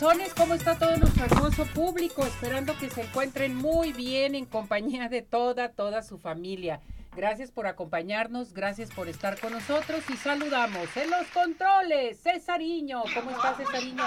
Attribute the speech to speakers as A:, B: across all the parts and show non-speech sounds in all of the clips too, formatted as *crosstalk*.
A: Corazones, ¿cómo está todo nuestro hermoso público? Esperando que se encuentren muy bien en compañía de toda, toda su familia. Gracias por acompañarnos, gracias por estar con nosotros y saludamos en los controles, Cesariño. ¿Cómo estás, Cesariño?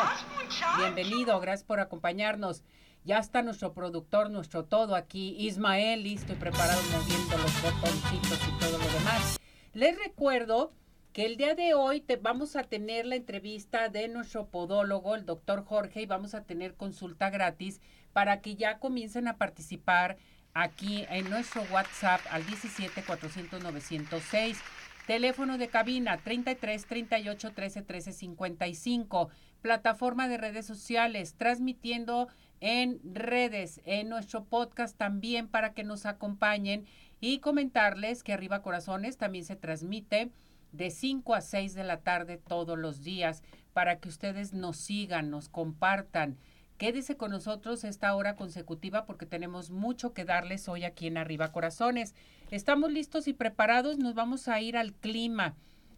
A: Bienvenido, gracias por acompañarnos. Ya está nuestro productor, nuestro todo aquí, Ismael, listo y preparado moviendo los botoncitos y todo lo demás. Les recuerdo que el día de hoy te, vamos a tener la entrevista de nuestro podólogo, el doctor Jorge, y vamos a tener consulta gratis para que ya comiencen a participar aquí en nuestro WhatsApp al 17 400 906. Teléfono de cabina 33 38 13 13 55. Plataforma de redes sociales, transmitiendo en redes, en nuestro podcast también para que nos acompañen y comentarles que Arriba Corazones también se transmite de 5 a 6 de la tarde todos los días para que ustedes nos sigan, nos compartan. Quédese con nosotros esta hora consecutiva porque tenemos mucho que darles hoy aquí en Arriba Corazones. Estamos listos y preparados, nos vamos a ir al clima.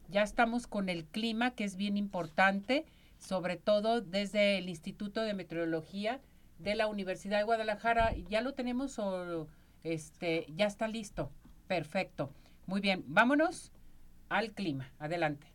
A: Ya estamos con el clima que es bien importante, sobre todo desde el Instituto de Meteorología de la Universidad de Guadalajara. ¿Ya lo tenemos o este ya está listo? Perfecto. Muy bien, vámonos al clima. Adelante.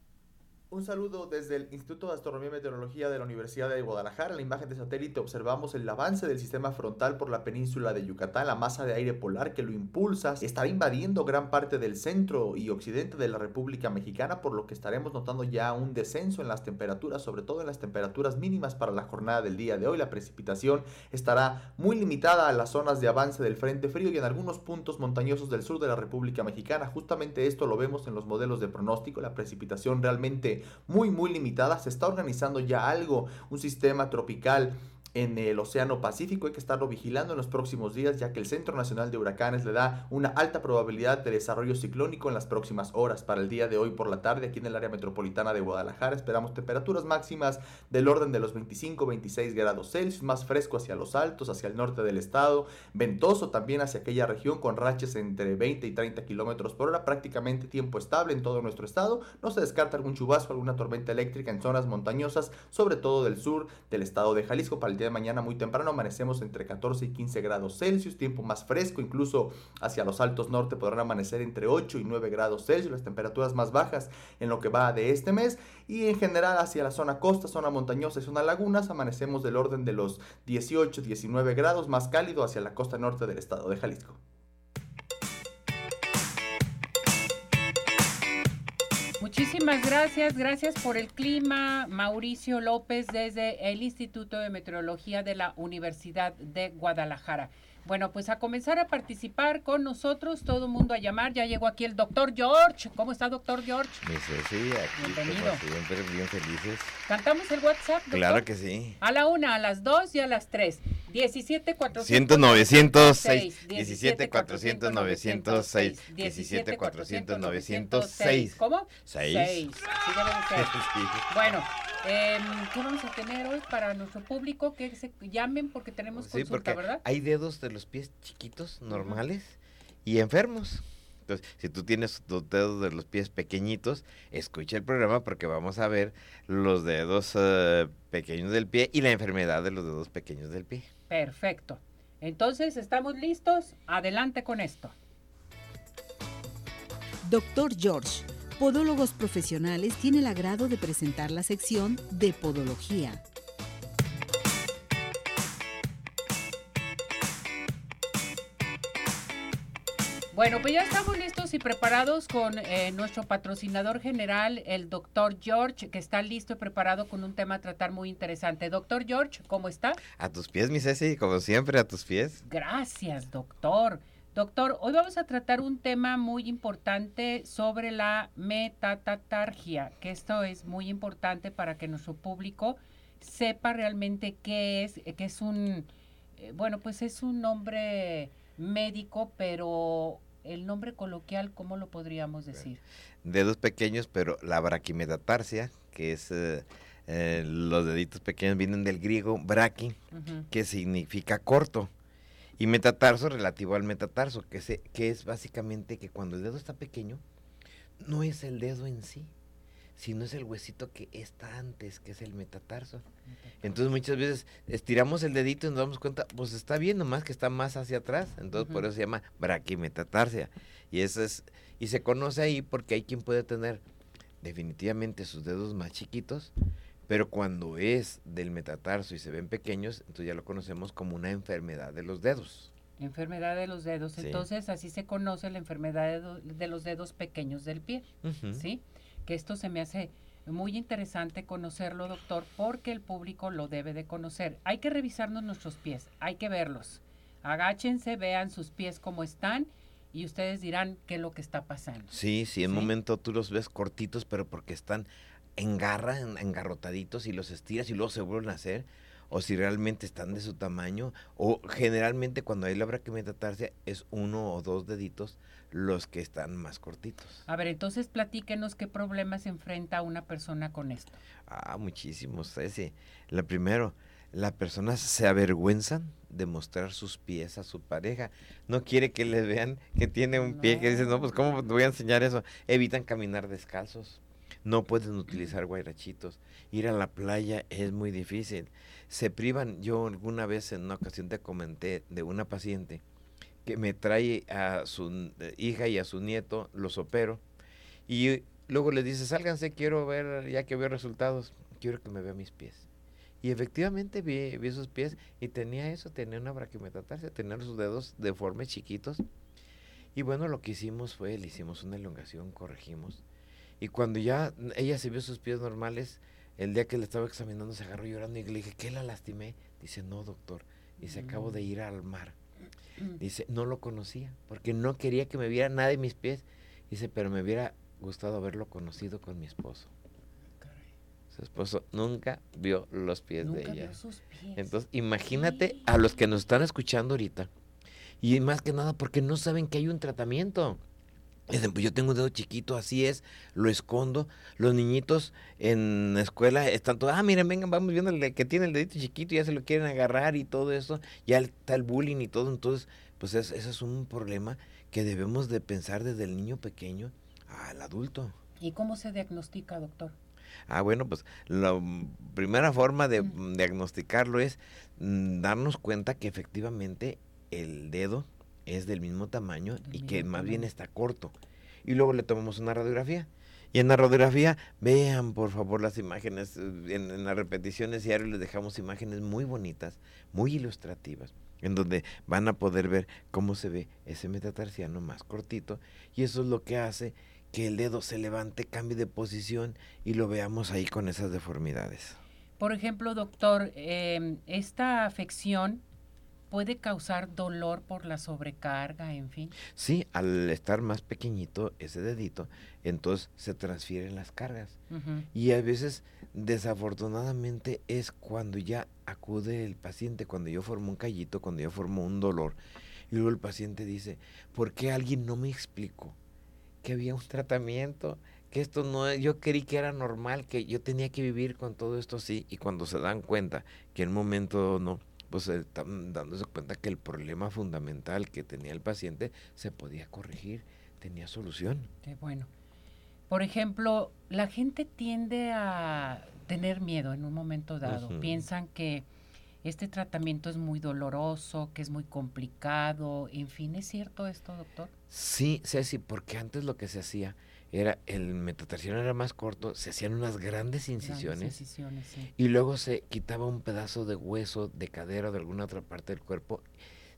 B: Un saludo desde el Instituto de Astronomía y Meteorología de la Universidad de Guadalajara. En la imagen de satélite observamos el avance del sistema frontal por la península de Yucatán. La masa de aire polar que lo impulsa estará invadiendo gran parte del centro y occidente de la República Mexicana, por lo que estaremos notando ya un descenso en las temperaturas, sobre todo en las temperaturas mínimas para la jornada del día de hoy. La precipitación estará muy limitada a las zonas de avance del Frente Frío y en algunos puntos montañosos del sur de la República Mexicana. Justamente esto lo vemos en los modelos de pronóstico. La precipitación realmente muy muy limitada. Se está organizando ya algo, un sistema tropical en el Océano Pacífico. Hay que estarlo vigilando en los próximos días, ya que el Centro Nacional de Huracanes le da una alta probabilidad de desarrollo ciclónico en las próximas horas. Para el día de hoy por la tarde, aquí en el área metropolitana de Guadalajara, esperamos temperaturas máximas del orden de los 25-26 grados Celsius, más fresco hacia los altos, hacia el norte del estado, ventoso también hacia aquella región con rachas entre 20 y 30 kilómetros por hora, prácticamente tiempo estable en todo nuestro estado. No se descarta algún chubasco, alguna tormenta eléctrica en zonas montañosas, sobre todo del sur del estado de Jalisco. Para el de mañana muy temprano amanecemos entre 14 y 15 grados Celsius, tiempo más fresco, incluso hacia los altos norte podrán amanecer entre 8 y 9 grados Celsius, las temperaturas más bajas en lo que va de este mes y en general hacia la zona costa, zona montañosa y zona lagunas amanecemos del orden de los 18, 19 grados, más cálido hacia la costa norte del estado de Jalisco.
A: Muchísimas gracias, gracias por el clima, Mauricio López desde el Instituto de Meteorología de la Universidad de Guadalajara. Bueno, pues a comenzar a participar con nosotros, todo el mundo a llamar. Ya llegó aquí el doctor George. ¿Cómo está, doctor George?
C: Sí, sí, aquí
A: Bienvenido.
C: como siempre, bien felices.
A: ¿Cantamos el WhatsApp? doctor?
C: Claro que sí.
A: A la una, a las dos y a las tres. 17
C: 400 906 17 400 906 17 400 906
A: ¿Cómo?
C: Seis.
A: Seis. Sí, de. *laughs* Bueno, em, ¿qué vamos a tener hoy para nuestro público? Que se llamen porque tenemos
C: Sí,
A: consulta,
C: porque
A: ¿verdad?
C: hay dedos de los pies chiquitos, normales y enfermos. Entonces, si tú tienes tus dedos de los pies pequeñitos, escucha el programa porque vamos a ver los dedos eh, pequeños del pie y la enfermedad de los dedos pequeños del pie.
A: Perfecto. Entonces, ¿estamos listos? Adelante con esto.
D: Doctor George, Podólogos Profesionales tiene el agrado de presentar la sección de Podología.
A: Bueno, pues ya estamos listos y preparados con eh, nuestro patrocinador general, el doctor George, que está listo y preparado con un tema a tratar muy interesante. Doctor George, ¿cómo está?
C: A tus pies, mi Ceci, como siempre, a tus pies.
A: Gracias, doctor. Doctor, hoy vamos a tratar un tema muy importante sobre la metatatargia, que esto es muy importante para que nuestro público sepa realmente qué es, que es un, eh, bueno, pues es un nombre médico, pero el nombre coloquial, ¿cómo lo podríamos decir?
C: Dedos pequeños, pero la braquimetatarsia, que es eh, eh, los deditos pequeños, vienen del griego braqui, que significa corto. Y metatarso relativo al metatarso, que, se, que es básicamente que cuando el dedo está pequeño, no es el dedo en sí, sino es el huesito que está antes, que es el metatarso. Entonces muchas veces estiramos el dedito y nos damos cuenta, pues está bien, nomás que está más hacia atrás. Entonces por eso se llama braquimetatarsia. Y eso es, y se conoce ahí porque hay quien puede tener definitivamente sus dedos más chiquitos, pero cuando es del metatarso y se ven pequeños, entonces ya lo conocemos como una enfermedad de los dedos.
A: Enfermedad de los dedos. Entonces así se conoce la enfermedad de, los dedos pequeños del pie. ¿Sí? Que esto se me hace muy interesante conocerlo, doctor, porque el público lo debe de conocer. Hay que revisarnos nuestros pies, hay que verlos. Agáchense, vean sus pies cómo están y ustedes dirán qué es lo que está pasando.
C: Sí, sí, en un momento tú los ves cortitos, pero porque están en garra, engarrotaditos y los estiras y luego se vuelven a hacer o si realmente están de su tamaño, o generalmente cuando hay la braquimetatarsia es uno o dos deditos los que están más cortitos.
A: A ver, entonces platíquenos qué problemas enfrenta una persona con esto.
C: Ah, muchísimos, ese. Lo primero, la persona se avergüenza de mostrar sus pies a su pareja. No quiere que le vean que tiene un pie, que dice, no, pues ¿cómo te voy a enseñar eso? Evitan caminar descalzos. No pueden utilizar guairachitos. Ir a la playa es muy difícil se privan. Yo alguna vez en una ocasión te comenté de una paciente que me trae a su eh, hija y a su nieto, los opero, y luego le dice, sálganse, quiero ver, ya que veo resultados, quiero que me vea mis pies. Y efectivamente vi, vi sus pies y tenía eso, tenía una braquimetatarsia, tenía sus dedos deformes, chiquitos. Y bueno, lo que hicimos fue, le hicimos una elongación, corregimos. Y cuando ya ella se vio sus pies normales, el día que le estaba examinando se agarró llorando y le dije, ¿qué la lastimé? Dice, no, doctor. Dice, acabo de ir al mar. Dice, no lo conocía, porque no quería que me viera nada de mis pies. Dice, pero me hubiera gustado haberlo conocido con mi esposo. Su esposo nunca vio los pies de ella. Entonces, imagínate a los que nos están escuchando ahorita. Y más que nada porque no saben que hay un tratamiento. Dicen, pues yo tengo un dedo chiquito, así es, lo escondo. Los niñitos en la escuela están todos, ah, miren, vengan, vamos viendo el que tiene el dedito chiquito, ya se lo quieren agarrar y todo eso, ya está el bullying y todo. Entonces, pues ese es un problema que debemos de pensar desde el niño pequeño al adulto.
A: ¿Y cómo se diagnostica, doctor?
C: Ah, bueno, pues la primera forma de diagnosticarlo es mm, darnos cuenta que efectivamente el dedo es del mismo tamaño y que más bien está corto. Y luego le tomamos una radiografía. Y en la radiografía, vean por favor las imágenes, eh, en, las repeticiones diarias les dejamos imágenes muy bonitas, muy ilustrativas, en donde van a poder ver cómo se ve ese metatarsiano más cortito. Y eso es lo que hace que el dedo se levante, cambie de posición y lo veamos ahí con esas deformidades.
A: Por ejemplo, doctor, em, esta afección puede causar dolor por la sobrecarga, en fin.
C: Sí, al estar más pequeñito ese dedito, entonces se transfieren las cargas. Y a veces, desafortunadamente, es cuando ya acude el paciente, cuando yo formo un callito, cuando yo formo un dolor, y luego el paciente dice, ¿por qué alguien no me explicó que había un tratamiento? que esto no yo creí que era normal, que yo tenía que vivir con todo esto así, y cuando se dan cuenta que en un momento no, pues están dándose cuenta que el problema fundamental que tenía el paciente se podía corregir, tenía solución.
A: Qué bueno. Por ejemplo, la gente tiende a tener miedo en un momento dado. Piensan que este tratamiento es muy doloroso, que es muy complicado. En fin, ¿es cierto esto, doctor?
C: Sí, Ceci, porque antes lo que se hacía era el metatarsiano era más corto, se hacían unas grandes incisiones, y luego se quitaba un pedazo de hueso de cadera o de alguna otra parte del cuerpo,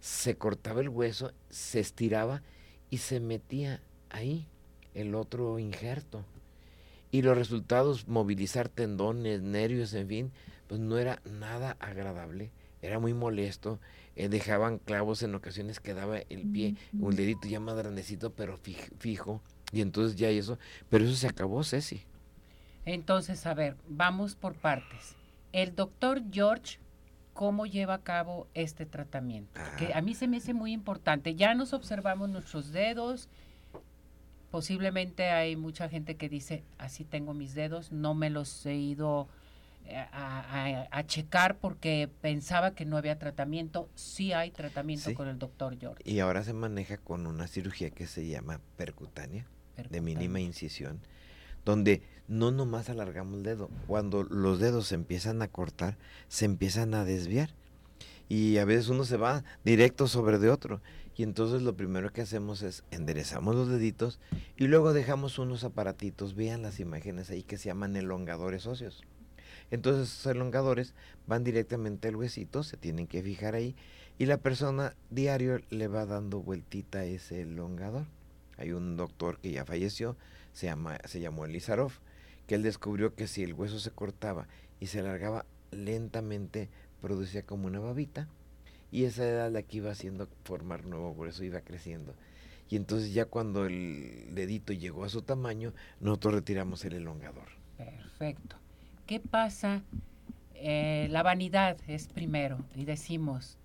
C: se cortaba el hueso, se estiraba y se metía ahí el otro injerto. Y los resultados, movilizar tendones, nervios, en fin, pues no era nada agradable, era muy molesto, eh, dejaban clavos en ocasiones, quedaba el pie, un dedito ya más grandecito, pero fijo y entonces ya eso, pero eso se acabó, Ceci.
A: Entonces, a ver, vamos por partes. el doctor George, ¿cómo lleva a cabo este tratamiento? Que
C: Ah.
A: a mí se me hace muy importante. Ya nos observamos nuestros dedos. Posiblemente hay mucha gente que dice, así tengo mis dedos, no me los he ido eh, a, a- a checar porque pensaba que no había tratamiento. Sí hay tratamiento
C: Sí.
A: con el doctor George.
C: Y ahora se maneja con una cirugía que se llama percutánea, de mínima incisión, donde no nomás alargamos el dedo. Cuando los dedos se empiezan a cortar, se empiezan a desviar. Y a veces uno se va directo sobre de otro. Y entonces lo primero que hacemos es enderezamos los deditos y luego dejamos unos aparatitos, vean las imágenes ahí que se llaman elongadores óseos. Entonces esos elongadores van directamente al huesito, se tienen que fijar ahí y la persona diario le va dando vueltita a ese elongador. Hay un doctor que ya falleció, se, llama, se llamó Elizarov, que él descubrió que si el hueso se cortaba y se alargaba lentamente, producía como una babita y esa era la que iba haciendo formar nuevo hueso, iba creciendo. Y entonces ya cuando el dedito llegó a su tamaño, nosotros retiramos el elongador.
A: Perfecto. ¿Qué pasa? Eh, la vanidad es primero y decimos,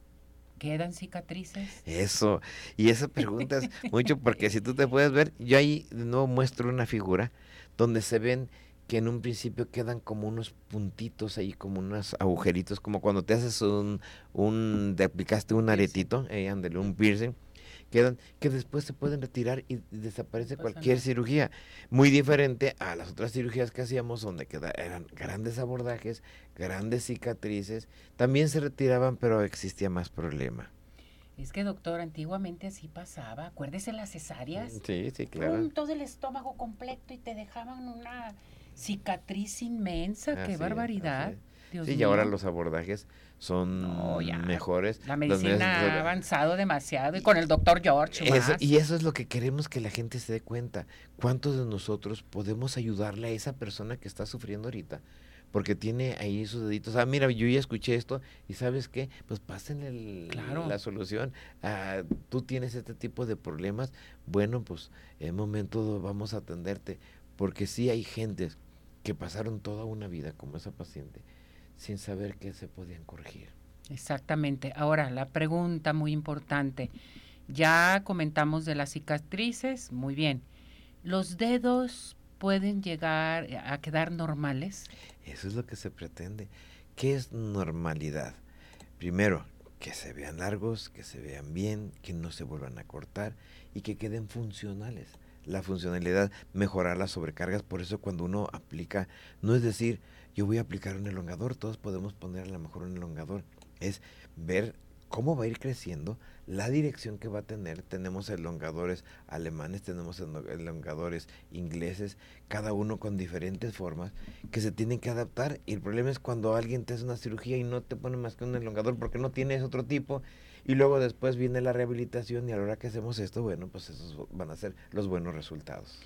A: ¿quedan cicatrices?
C: Eso, y esa pregunta es mucho porque si tú te puedes ver, yo ahí de nuevo muestro una figura donde se ven que en un principio quedan como unos puntitos ahí, como unos agujeritos, como cuando te haces un, un te aplicaste un aretito, eh, ándale, un piercing, quedan, que después se pueden retirar y desaparece
A: Pasa
C: cualquier cirugía. Muy diferente a las otras cirugías que hacíamos, donde queda, eran grandes abordajes, grandes cicatrices, también se retiraban, pero existía más problema.
A: Es que, doctor, antiguamente así pasaba. Acuérdese las cesáreas.
C: Sí, sí, claro.
A: Todo el estómago completo y te dejaban una cicatriz inmensa.
C: Así
A: ¡Qué barbaridad! Dios
C: Sí, y ahora los abordajes son
A: No,
C: mejores.
A: La medicina ha avanzado demasiado y con el doctor George
C: Eso- y eso es lo que queremos que la gente se dé cuenta. ¿Cuántos de nosotros podemos ayudarle a esa persona que está sufriendo ahorita? Porque tiene ahí sus deditos. Ah, mira, yo ya escuché esto y ¿sabes qué? Pues pásenle el-
A: Claro.
C: la solución. Ah, tú tienes este tipo de problemas. Bueno, pues en momento vamos a atenderte. Porque sí hay gentes que pasaron toda una vida como esa paciente sin saber que se podían corregir.
A: Exactamente. Ahora, la pregunta muy importante. Ya comentamos de las cicatrices, muy bien. ¿Los dedos pueden llegar a quedar normales?
C: Eso es lo que se pretende. ¿Qué es normalidad? Primero, que se vean largos, que se vean bien, que no se vuelvan a cortar y que queden funcionales. La funcionalidad, mejorar las sobrecargas, por eso cuando uno aplica, no es decir, yo voy a aplicar un elongador, todos podemos poner a lo mejor un elongador, es ver cómo va a ir creciendo, la dirección que va a tener. Tenemos elongadores alemanes, tenemos elo- elongadores ingleses, cada uno con diferentes formas que se tienen que adaptar. Y el problema es cuando alguien te hace una cirugía y no te pone más que un elongador porque no tienes otro tipo. Y luego después viene la rehabilitación y a la hora que hacemos esto, bueno, pues esos van a ser los buenos resultados.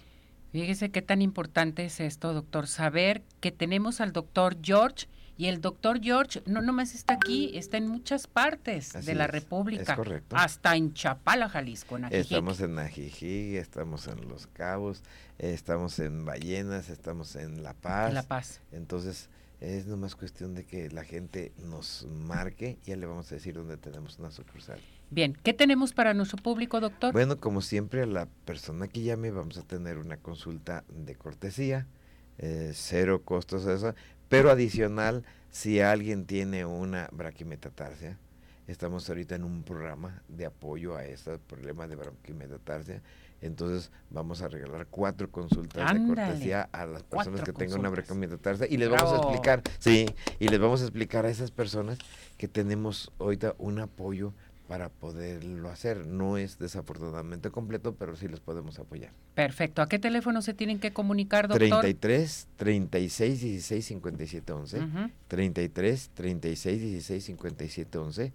A: Fíjese qué tan importante es esto, doctor, saber que tenemos al doctor George y el doctor George no nomás está aquí, está en muchas partes
C: Así
A: de la
C: es,
A: República,
C: es correcto.
A: hasta en Chapala, Jalisco, en Ajijic.
C: Estamos en Ajijic, estamos en Los Cabos, estamos en Ballenas, estamos en La Paz.
A: en La Paz.
C: Entonces, es nomás cuestión de que la gente nos marque y ya le vamos a decir dónde tenemos una sucursal.
A: Bien, ¿qué tenemos para nuestro público, doctor?
C: Bueno, como siempre, a la persona que llame vamos a tener una consulta de cortesía, eh, cero costos eso, pero adicional, si alguien tiene una braquimetatarsia, estamos ahorita en un programa de apoyo a ese problema de braquimetatarsia, entonces vamos a regalar cuatro consultas
A: Ándale,
C: de cortesía a las personas que tengan una braquimetatarsia y les vamos a explicar, sí, y les vamos a explicar a esas personas que tenemos ahorita un apoyo para poderlo hacer. No es desafortunadamente completo, pero sí los podemos apoyar.
A: Perfecto. ¿A qué teléfono se tienen que comunicar, doctor?
C: 33 36 16 57 11.
A: Ujú.
C: 33 36 16 57 11.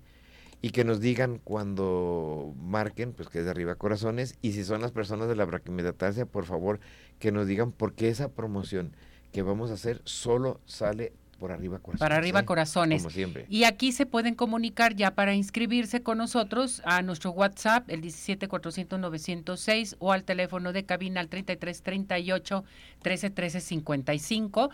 C: Y que nos digan cuando marquen, pues que es de arriba corazones. Y si son las personas de la braquimetatarsia, por favor, que nos digan por qué esa promoción que vamos a hacer solo sale por arriba corazones.
A: Para arriba
C: ¿eh?
A: corazones.
C: Como siempre.
A: Y aquí se pueden comunicar ya para inscribirse con nosotros a nuestro WhatsApp, el 17 400 906 o al teléfono de cabina al 33 38 13 13 55.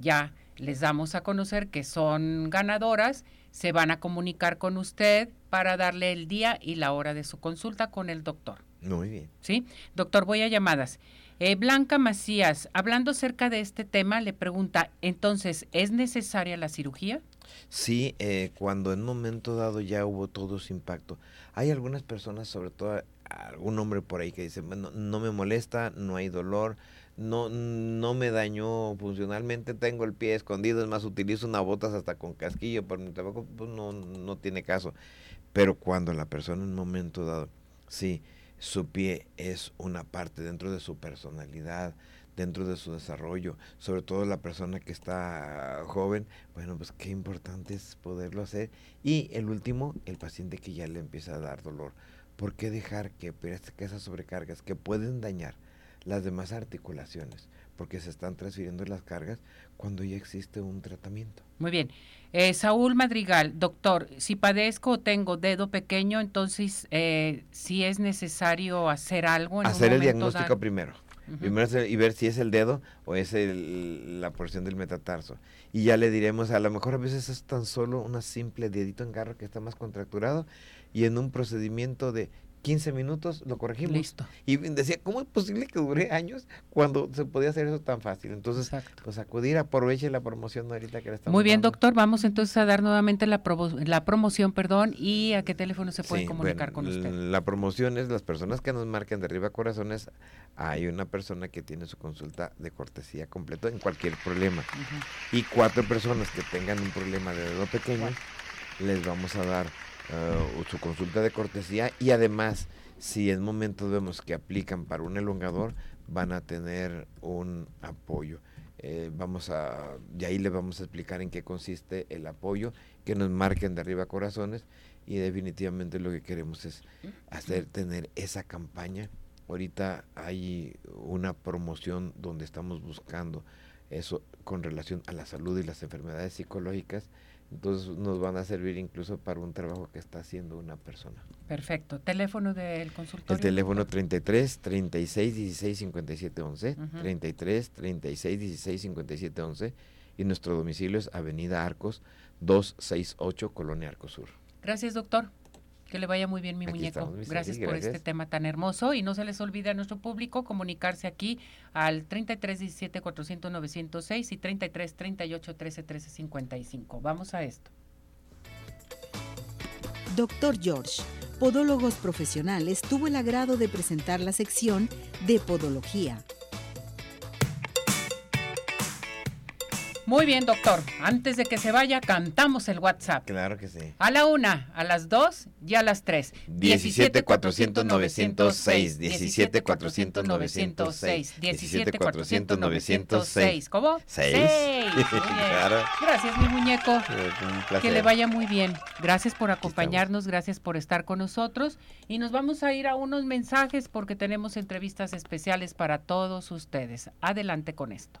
A: Ya les damos a conocer que son ganadoras, se van a comunicar con usted para darle el día y la hora de su consulta con el doctor.
C: Muy bien.
A: ¿Sí? Doctor, voy a llamadas. Eh, Blanca Macías, hablando acerca de este tema, le pregunta, entonces, ¿es necesaria la cirugía?
C: Sí, eh, cuando en un momento dado ya hubo todo ese impacto. Hay algunas personas, sobre todo algún hombre por ahí que dice, bueno, no me molesta, no hay dolor, no, no me dañó funcionalmente, tengo el pie escondido, es más, utilizo una botas hasta con casquillo, pero mi trabajo pues no, no tiene caso. Pero cuando la persona en un momento dado, sí, su pie es una parte dentro de su personalidad, dentro de su desarrollo, sobre todo la persona que está joven, bueno, pues qué importante es poderlo hacer. Y el último, el paciente que ya le empieza a dar dolor. ¿Por qué dejar que, que esas sobrecargas que pueden dañar las demás articulaciones, porque se están transfiriendo las cargas cuando ya existe un tratamiento.
A: Muy bien. Eh, Saúl Madrigal, doctor, si padezco o tengo dedo pequeño, entonces eh, si es necesario hacer algo. En
C: hacer el diagnóstico primero. Primero y ver si es el dedo o es la porción del metatarso. Y ya le diremos, a lo mejor a veces es tan solo una simple dedito en garro que está más contracturado y en un procedimiento de 15 minutos lo corregimos.
A: Listo.
C: Y decía, ¿cómo es posible que dure años cuando se podía hacer eso tan fácil? Entonces, pues acudir, aproveche la promoción ahorita que le estamos
A: Muy bien, doctor, vamos entonces a dar nuevamente la, la promoción, perdón, y a qué teléfono se puede comunicar con usted.
C: La promoción es las personas que nos marquen de arriba corazones, hay una persona que tiene su consulta de cortesía completo en cualquier problema. Y cuatro personas que tengan un problema de dedo pequeño, les vamos a dar uh, su consulta de cortesía y además si en momentos vemos que aplican para un elongador van a tener un apoyo. Eh, vamos a, y ahí le vamos a explicar en qué consiste el apoyo, que nos marquen de arriba corazones y definitivamente lo que queremos es hacer tener esa campaña. Ahorita hay una promoción donde estamos buscando eso con relación a la salud y las enfermedades psicológicas entonces nos van a servir incluso para un trabajo que está haciendo una persona.
A: Perfecto. ¿Teléfono del consultorio?
C: El teléfono 33 36 16 57 11, 33 36 16 57 11 y nuestro domicilio es Avenida Arcos 268 Colonia Arcosur.
A: Gracias, doctor. Que le vaya muy bien, mi muñeco. gracias, por este tema tan hermoso. Y no se les olvide a nuestro público comunicarse aquí al 33 17 400 906 y 33 38 13 13 55. Vamos a esto.
D: Doctor George, Podólogos Profesionales, tuvo el agrado de presentar la sección de Podología
A: Muy bien, doctor. Antes de que se vaya, cantamos el WhatsApp.
C: Claro que sí.
A: A la una, a las dos y a las tres.
C: 17 400 906. 17 400 906. 17 400 906.
A: ¿Cómo?
C: Seis. *laughs*
A: claro. Gracias, mi muñeco. Un placer. Que le vaya muy bien. Gracias por acompañarnos, gracias por estar con nosotros. Y nos vamos a ir a unos mensajes porque tenemos entrevistas especiales para todos ustedes. Adelante con esto.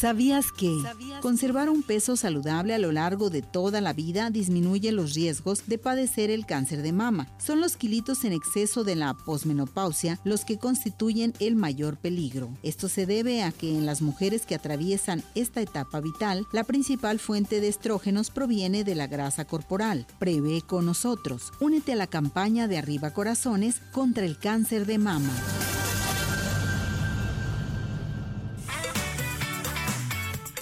D: ¿Sabías que conservar un peso saludable a lo largo de toda la vida disminuye los riesgos de padecer el cáncer de mama? Son los kilitos en exceso de la posmenopausia los que constituyen el mayor peligro. Esto se debe a que en las mujeres que atraviesan esta etapa vital, la principal fuente de estrógenos proviene de la grasa corporal. Prevé con nosotros. Únete a la campaña de Arriba Corazones contra el cáncer de mama.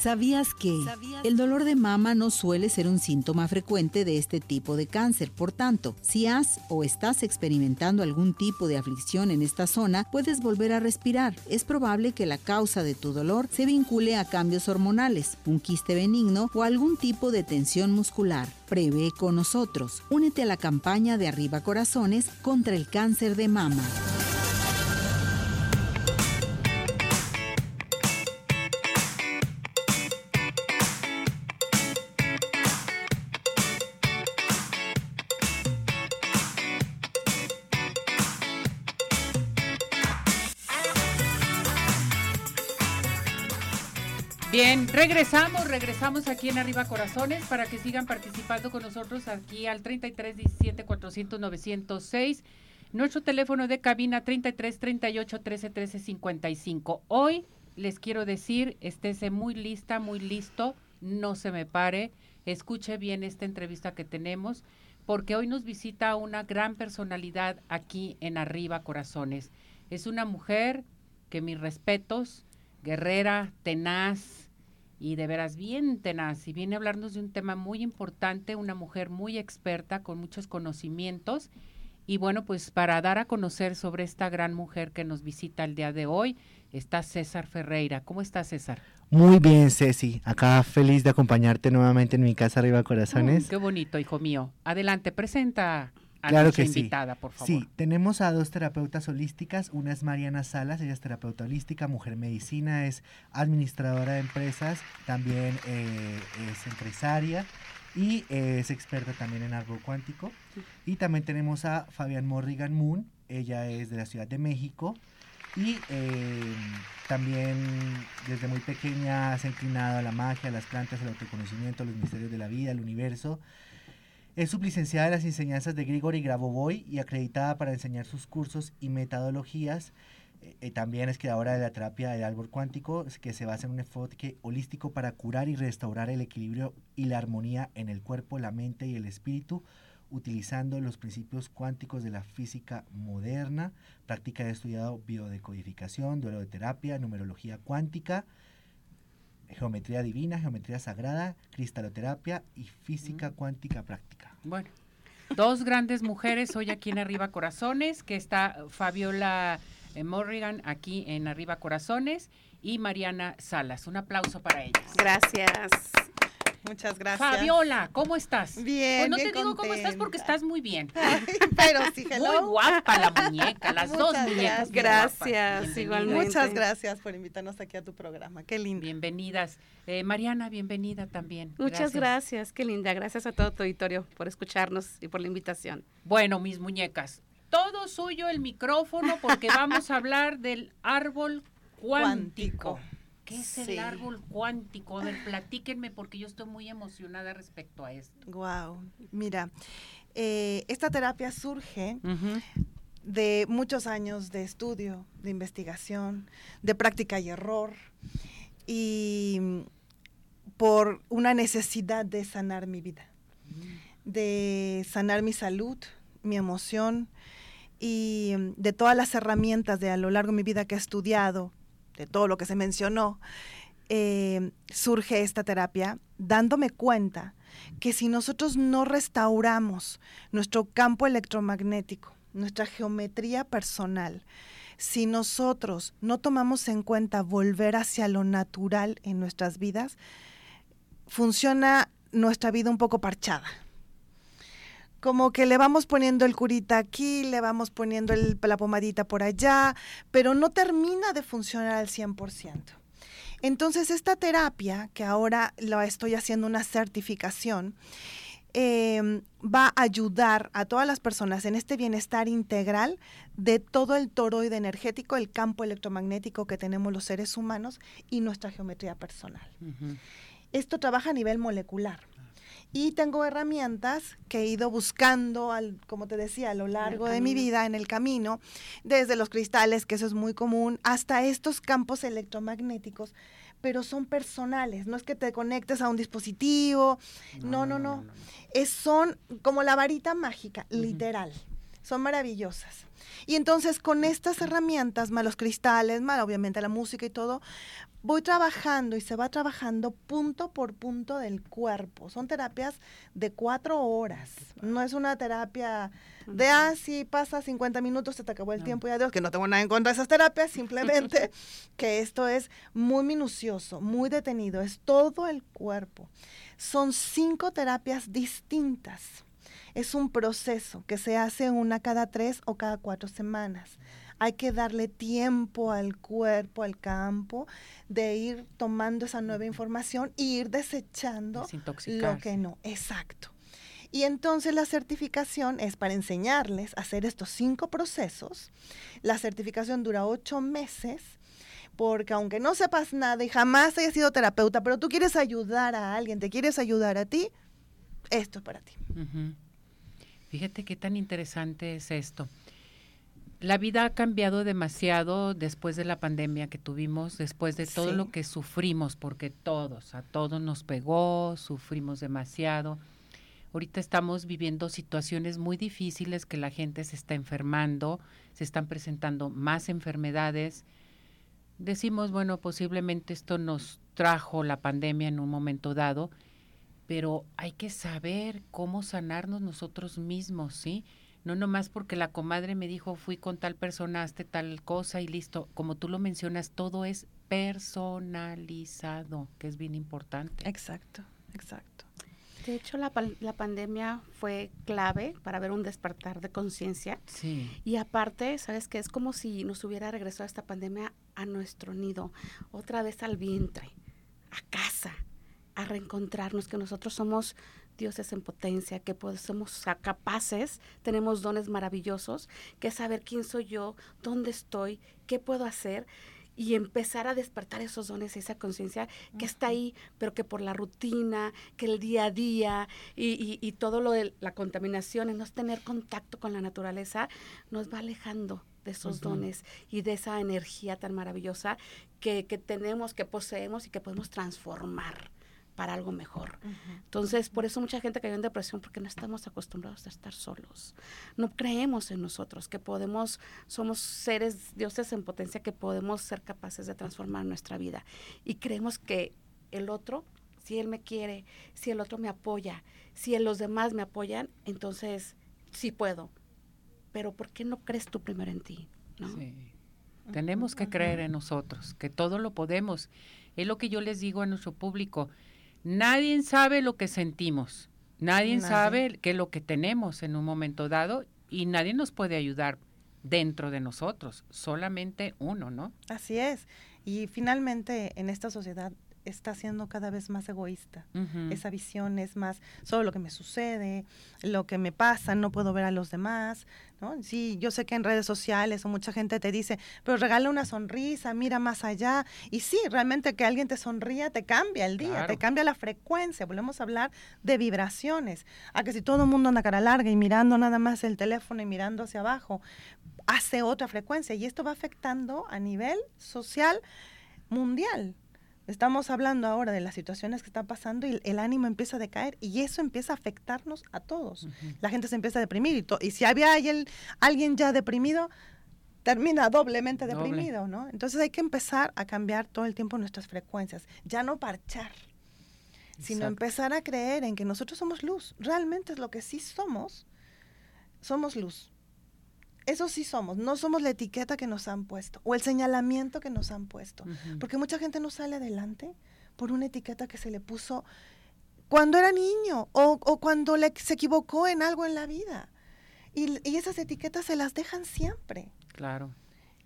D: ¿Sabías que el dolor de mama no suele ser un síntoma frecuente de este tipo de cáncer? Por tanto, si has o estás experimentando algún tipo de aflicción en esta zona, puedes volver a respirar. Es probable que la causa de tu dolor se vincule a cambios hormonales, un quiste benigno o algún tipo de tensión muscular. Prevé con nosotros. Únete a la campaña de Arriba Corazones contra el cáncer de mama.
A: Regresamos, regresamos aquí en Arriba Corazones para que sigan participando con nosotros aquí al 33 17 400 906. Nuestro teléfono de cabina 33 38 13 13 55. Hoy les quiero decir, estése muy lista, muy listo, no se me pare, escuche bien esta entrevista que tenemos, porque hoy nos visita una gran personalidad aquí en Arriba Corazones. Es una mujer que mis respetos, guerrera, tenaz, y de veras bien tenaz y viene a hablarnos de un tema muy importante, una mujer muy experta con muchos conocimientos y bueno, pues para dar a conocer sobre esta gran mujer que nos visita el día de hoy está César Ferreira. ¿Cómo está César?
E: Muy bien, Ceci. Acá feliz de acompañarte nuevamente en mi casa Arriba Corazones.
A: Mm, qué bonito, hijo mío. Adelante, presenta a
E: Claro
A: nuestra
E: que sí.
A: invitada, por favor.
E: Sí, tenemos a dos terapeutas holísticas. Una es Mariana Salas, ella es terapeuta holística, mujer medicina, es administradora de empresas, también eh, es empresaria y eh, es experta también en árbol cuántico. Y también tenemos a Fabián Morrigan Moon, ella es de la Ciudad de México y eh, también desde muy pequeña se ha inclinado a la magia, a las plantas, al autoconocimiento, a los misterios de la vida, al universo. Es sublicenciada en las enseñanzas de Grigori Grabovoi y acreditada para enseñar sus cursos y metodologías. Eh, eh, también es creadora de la terapia del árbol cuántico, que se basa en un enfoque holístico para curar y restaurar el equilibrio y la armonía en el cuerpo, la mente y el espíritu, utilizando los principios cuánticos de la física moderna. Práctica de estudiado biodecodificación, duelo de terapia, numerología cuántica, geometría divina, geometría sagrada, cristaloterapia y física cuántica práctica.
A: Bueno, dos grandes mujeres hoy aquí en Arriba Corazones, que está Fabiola eh, Morrigan aquí en Arriba Corazones y Mariana Salas. Un aplauso para ellas.
F: Gracias. Muchas gracias.
A: Fabiola, ¿cómo estás?
F: Bien,
A: Pues no
F: bien
A: te digo cómo estás porque estás muy bien. *laughs*
F: Pero sí, hello.
A: Muy guapa la muñeca, las *laughs* dos
F: Muchas
A: muñecas.
F: gracias. igualmente. Muchas gracias por invitarnos aquí a tu programa. Qué lindo.
A: Bienvenidas. Eh, Mariana, bienvenida también.
G: Muchas gracias. qué linda. Gracias a todo tu auditorio por escucharnos y por la invitación.
A: Bueno, mis muñecas, todo suyo el micrófono porque vamos a hablar del árbol cuántico.
F: Cuántico.
A: ¿Qué es
F: Sí.
A: el árbol cuántico? A ver, platíquenme porque yo estoy muy emocionada respecto a esto.
F: Wow. Mira, eh, esta terapia surge de muchos años de estudio, de investigación, de práctica y error. Y por una necesidad de sanar mi vida, de sanar mi salud, mi emoción y mm, de todas las herramientas de a lo largo de mi vida que he estudiado, de todo lo que se mencionó, eh, surge esta terapia dándome cuenta que si nosotros no restauramos nuestro campo electromagnético, nuestra geometría personal, si nosotros no tomamos en cuenta volver hacia lo natural en nuestras vidas, funciona nuestra vida un poco parchada. Como que le vamos poniendo el curita aquí, le vamos poniendo la pomadita por allá, pero no termina de funcionar al 100%. Entonces, esta terapia, que ahora la estoy haciendo una certificación, em, va a ayudar a todas las personas en este bienestar integral de todo el toroide energético, el campo electromagnético que tenemos los seres humanos y nuestra geometría personal. Esto trabaja a nivel molecular. Y tengo herramientas que he ido buscando, al, como te decía, a lo largo de mi vida, en el camino, desde los cristales, que eso es muy común, hasta estos campos electromagnéticos, pero son personales, no es que te conectes a un dispositivo, no, no, no, Es, son como la varita mágica, literal, son maravillosas. Y entonces con estas herramientas, más los cristales, más obviamente la música y todo, voy trabajando y se va trabajando punto por punto del cuerpo. Son terapias de cuatro horas. No es una terapia de, ah, sí, pasa 50 minutos, se te acabó el tiempo y adiós, que no tengo nada en contra de esas terapias, simplemente *laughs* que esto es muy minucioso, muy detenido, es todo el cuerpo. Son cinco terapias distintas. Es un proceso que se hace una cada tres o cada cuatro semanas hay que darle tiempo al cuerpo, al campo, de ir tomando esa nueva información e ir desechando lo que no. Exacto. Y entonces la certificación es para enseñarles a hacer estos cinco procesos. La certificación dura ocho meses porque aunque no sepas nada y jamás hayas sido terapeuta, pero tú quieres ayudar a alguien, te quieres ayudar a ti, esto es para ti.
A: Fíjate qué tan interesante es esto la vida ha cambiado demasiado después de la pandemia que tuvimos, después de todo lo que sufrimos, porque todos, a todos nos pegó, sufrimos demasiado. Ahorita estamos viviendo situaciones muy difíciles que la gente se está enfermando, se están presentando más enfermedades. Decimos, bueno, posiblemente esto nos trajo la pandemia en un momento dado, pero hay que saber cómo sanarnos nosotros mismos, ¿sí? No nomás porque la comadre me dijo, fui con tal persona, hazte tal cosa y listo. Como tú lo mencionas, todo es personalizado, que es bien importante.
F: Exacto, exacto.
G: De hecho, la, la pandemia fue clave para ver un despertar de conciencia.
A: Sí.
G: Y aparte, ¿sabes qué? Es como si nos hubiera regresado esta pandemia a nuestro nido, otra vez al vientre, a casa, a reencontrarnos, que nosotros somos dioses en potencia, que pues, somos capaces, tenemos dones maravillosos, que saber quién soy yo, dónde estoy, qué puedo hacer y empezar a despertar esos dones, esa conciencia que está ahí, pero que por la rutina, que el día a día y, y, todo lo de la contaminación, en no tener contacto con la naturaleza, nos va alejando de esos dones y de esa energía tan maravillosa que, que tenemos, que poseemos y que podemos transformar para algo mejor. Entonces, por eso mucha gente cayó en depresión porque no estamos acostumbrados a estar solos. No creemos en nosotros, que podemos, somos seres, dioses en potencia, que podemos ser capaces de transformar nuestra vida. Y creemos que el otro, si él me quiere, si el otro me apoya, si los demás me apoyan, entonces sí puedo. Pero ¿por qué no crees tú primero en ti? ¿no? Sí.
A: Tenemos que creer en nosotros, que todo lo podemos. Es lo que yo les digo a nuestro público Nadie sabe lo que sentimos, nadie, sabe qué es lo que tenemos en un momento dado y nadie nos puede ayudar dentro de nosotros, solamente uno, ¿no?
F: Así es. Y finalmente en esta sociedad está siendo cada vez más egoísta. Esa visión es más solo lo que me sucede, lo que me pasa, no puedo ver a los demás, ¿no? Sí, yo sé que en redes sociales o mucha gente te dice, pero regala una sonrisa, mira más allá. Y sí, realmente que alguien te sonría te cambia el día, te cambia la frecuencia. Volvemos a hablar de vibraciones. A que si todo el mundo anda cara larga y mirando nada más el teléfono y mirando hacia abajo, hace otra frecuencia. Y esto va afectando a nivel social mundial Estamos hablando ahora de las situaciones que están pasando y el ánimo empieza a decaer y eso empieza a afectarnos a todos. La gente se empieza a deprimir y, si había alguien, alguien ya deprimido, termina doblemente
A: Doble.
F: deprimido, ¿no? Entonces hay que empezar a cambiar todo el tiempo nuestras frecuencias, ya no parchar, sino empezar a creer en que nosotros somos luz. Realmente es lo que sí somos, somos luz. Eso sí somos, no somos la etiqueta que nos han puesto o el señalamiento que nos han puesto. Porque mucha gente no sale adelante por una etiqueta que se le puso cuando era niño o, o cuando le, se equivocó en algo en la vida. Y, y esas etiquetas se las dejan siempre.
A: Claro.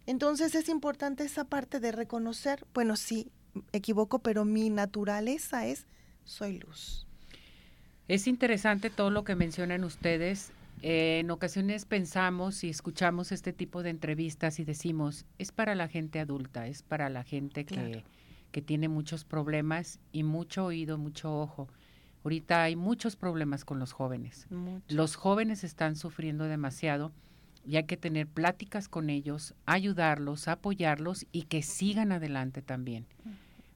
F: Entonces es importante esa parte de reconocer, bueno, sí, equivoco, pero mi naturaleza es, soy luz.
A: Es interesante todo lo que mencionan ustedes. Eh, en ocasiones pensamos y escuchamos este tipo de entrevistas y decimos, es para la gente adulta, es para la gente que,
F: Claro.
A: que tiene muchos problemas y mucho oído, mucho ojo. Ahorita hay muchos problemas con los jóvenes.
F: Mucho.
A: Los jóvenes están sufriendo demasiado y hay que tener pláticas con ellos, ayudarlos, apoyarlos y que sigan adelante también.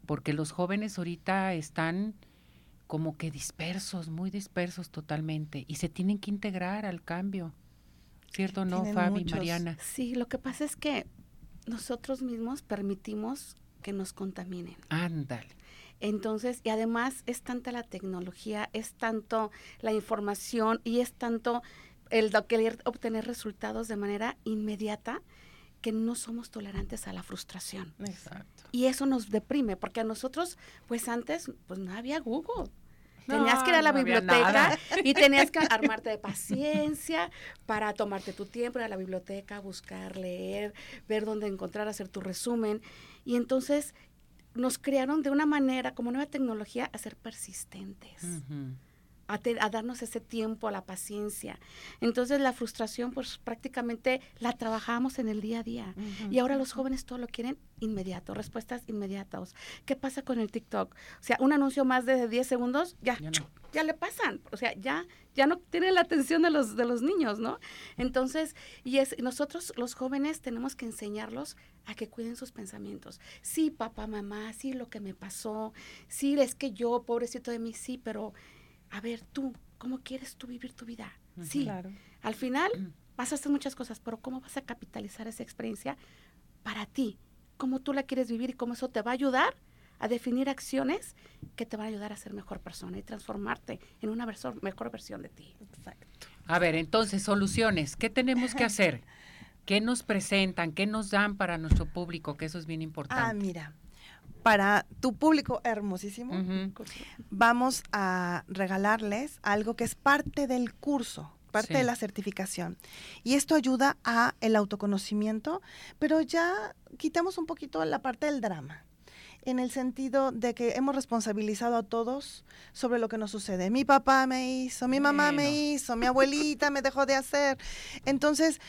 A: Porque los jóvenes ahorita están como que dispersos, muy dispersos totalmente y se tienen que integrar al cambio. ¿Cierto o no, Fabi,
F: muchos-
A: Mariana?
G: Sí, lo que pasa es que nosotros mismos permitimos que nos contaminen.
A: Ándale.
G: Entonces, y además es tanta la tecnología, es tanto la información y es tanto el querer obtener resultados de manera inmediata que no somos tolerantes a la frustración.
A: Exacto.
G: Y eso nos deprime, porque a nosotros, pues antes, pues no había Google. Tenías que ir a la
A: No,
G: biblioteca *laughs* y tenías que *laughs* armarte de paciencia para tomarte tu tiempo, ir a la biblioteca, buscar, leer, ver dónde encontrar, hacer tu resumen. Y entonces nos crearon de una manera, como nueva tecnología, a ser persistentes
A: Ujú.
G: A, te- a darnos ese tiempo, a la paciencia. Entonces la frustración, pues prácticamente la trabajamos en el día a día. Y ahora los jóvenes todo lo quieren inmediato, respuestas inmediatas. ¿Qué pasa con el TikTok? O sea, un anuncio más de 10 segundos, ya,
A: Ya
G: ya, le pasan. O sea, ya, ya no tienen la atención de los, de los niños, ¿no? Entonces, y es, nosotros los jóvenes tenemos que enseñarlos a que cuiden sus pensamientos. Sí, papá, mamá, sí, lo que me pasó, sí, es que yo, pobrecito de mí, sí, pero a ver, tú, ¿cómo quieres tú vivir tu vida? Sí,
F: Claro.
G: al final vas a hacer muchas cosas, pero ¿cómo vas a capitalizar esa experiencia para ti? ¿Cómo tú la quieres vivir y cómo eso te va a ayudar a definir acciones que te van a ayudar a ser mejor persona y transformarte en una verso- mejor versión de ti?
F: Exacto.
A: A ver, entonces, soluciones. ¿Qué tenemos que hacer? *laughs* ¿Qué nos presentan? ¿Qué nos dan para nuestro público? Que eso es bien
F: Ah,
A: importante.
F: mira, para tu público hermosísimo, vamos a regalarles algo que es parte del curso, parte
A: Sí.
F: de la certificación. Y esto ayuda a el autoconocimiento, pero ya quitamos un poquito la parte del drama en el sentido de que hemos responsabilizado a todos sobre lo que nos sucede. Mi papá me hizo, mi mamá me hizo, mi abuelita me dejó de hacer. Entonces,